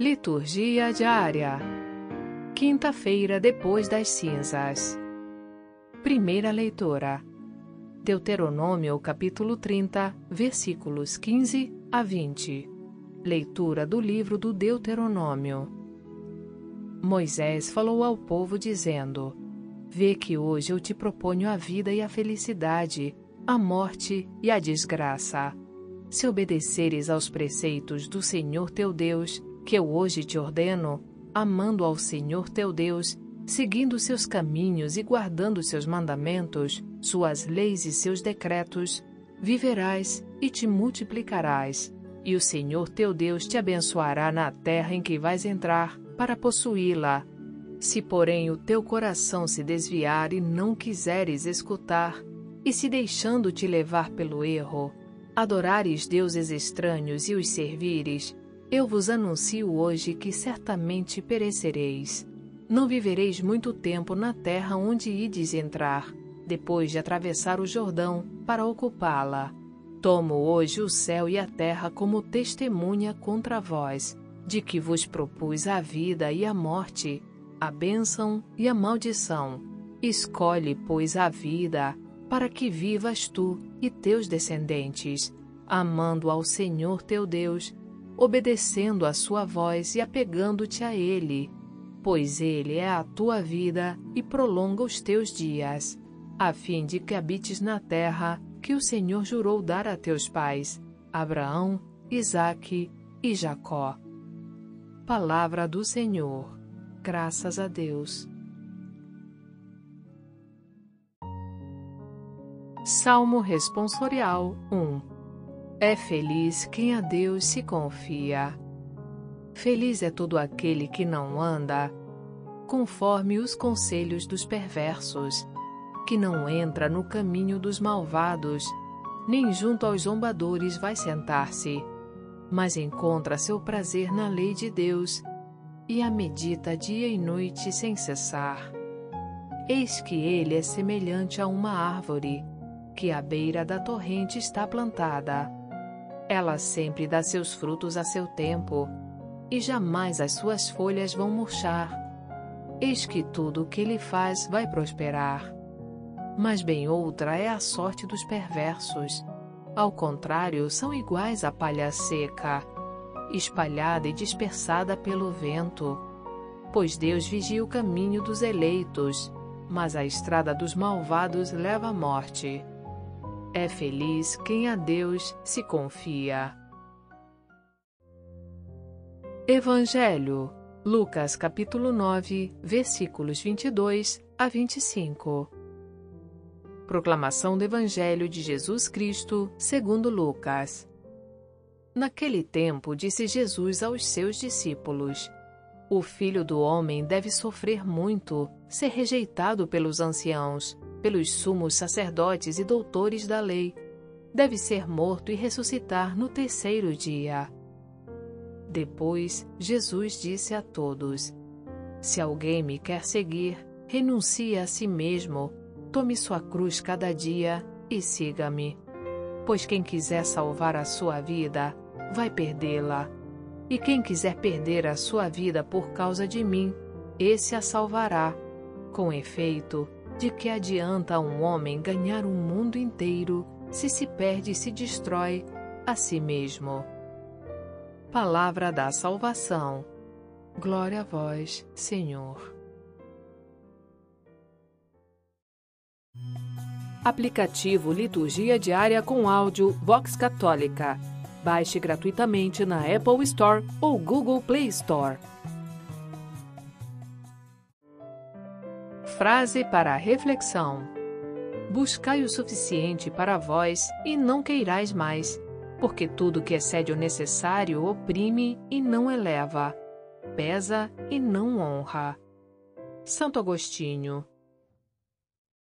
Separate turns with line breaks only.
Liturgia diária. Quinta-feira depois das cinzas. Primeira leitura. Deuteronômio capítulo 30, versículos 15 a 20. Leitura do livro do Deuteronômio. Moisés falou ao povo dizendo: Vê que hoje eu te proponho a vida e a felicidade, a morte e a desgraça. Se obedeceres aos preceitos do Senhor teu Deus, que eu hoje te ordeno, amando ao Senhor teu Deus, seguindo seus caminhos e guardando seus mandamentos, suas leis e seus decretos, viverás e te multiplicarás, e o Senhor teu Deus te abençoará na terra em que vais entrar para possuí-la. Se, porém, o teu coração se desviar e não quiseres escutar, e se deixando te levar pelo erro, adorares deuses estranhos e os servires, eu vos anuncio hoje que certamente perecereis. Não vivereis muito tempo na terra onde ides entrar, depois de atravessar o Jordão para ocupá-la. Tomo hoje o céu e a terra como testemunha contra vós, de que vos propus a vida e a morte, a bênção e a maldição. Escolhe, pois, a vida, para que vivas tu e teus descendentes, amando ao Senhor teu Deus, obedecendo a sua voz e apegando-te a Ele, pois Ele é a tua vida e prolonga os teus dias, a fim de que habites na terra que o Senhor jurou dar a teus pais, Abraão, Isaque e Jacó. Palavra do Senhor. Graças a Deus. Salmo Responsorial 1 É feliz quem a Deus se confia. Feliz é todo aquele que não anda conforme os conselhos dos perversos, que não entra no caminho dos malvados, nem junto aos zombadores vai sentar-se, mas encontra seu prazer na lei de Deus e a medita dia e noite sem cessar. Eis que ele é semelhante a uma árvore que à beira da torrente está plantada. Ela sempre dá seus frutos a seu tempo, e jamais as suas folhas vão murchar. Eis que tudo o que ele faz vai prosperar. Mas bem outra é a sorte dos perversos. Ao contrário, são iguais à palha seca, espalhada e dispersada pelo vento. Pois Deus vigia o caminho dos eleitos, mas a estrada dos malvados leva à morte. É feliz quem a Deus se confia. Evangelho, Lucas capítulo 9, versículos 22 a 25. Proclamação do Evangelho de Jesus Cristo, segundo Lucas. Naquele tempo, disse Jesus aos seus discípulos: O filho do homem deve sofrer muito, ser rejeitado pelos anciãos pelos sumos sacerdotes e doutores da lei, deve ser morto e ressuscitar no terceiro dia. Depois, Jesus disse a todos: Se alguém me quer seguir, renuncie a si mesmo, tome sua cruz cada dia e siga-me. Pois quem quiser salvar a sua vida, vai perdê-la. E quem quiser perder a sua vida por causa de mim, esse a salvará. Com efeito, de que adianta um homem ganhar o mundo inteiro se se perde e se destrói a si mesmo? Palavra da salvação. Glória a vós, Senhor. Aplicativo Liturgia Diária com áudio Vox Católica. Baixe gratuitamente na Apple Store ou Google Play Store. Frase para a reflexão: Buscai o suficiente para vós e não queirais mais, porque tudo que excede o necessário oprime e não eleva, pesa e não honra. Santo Agostinho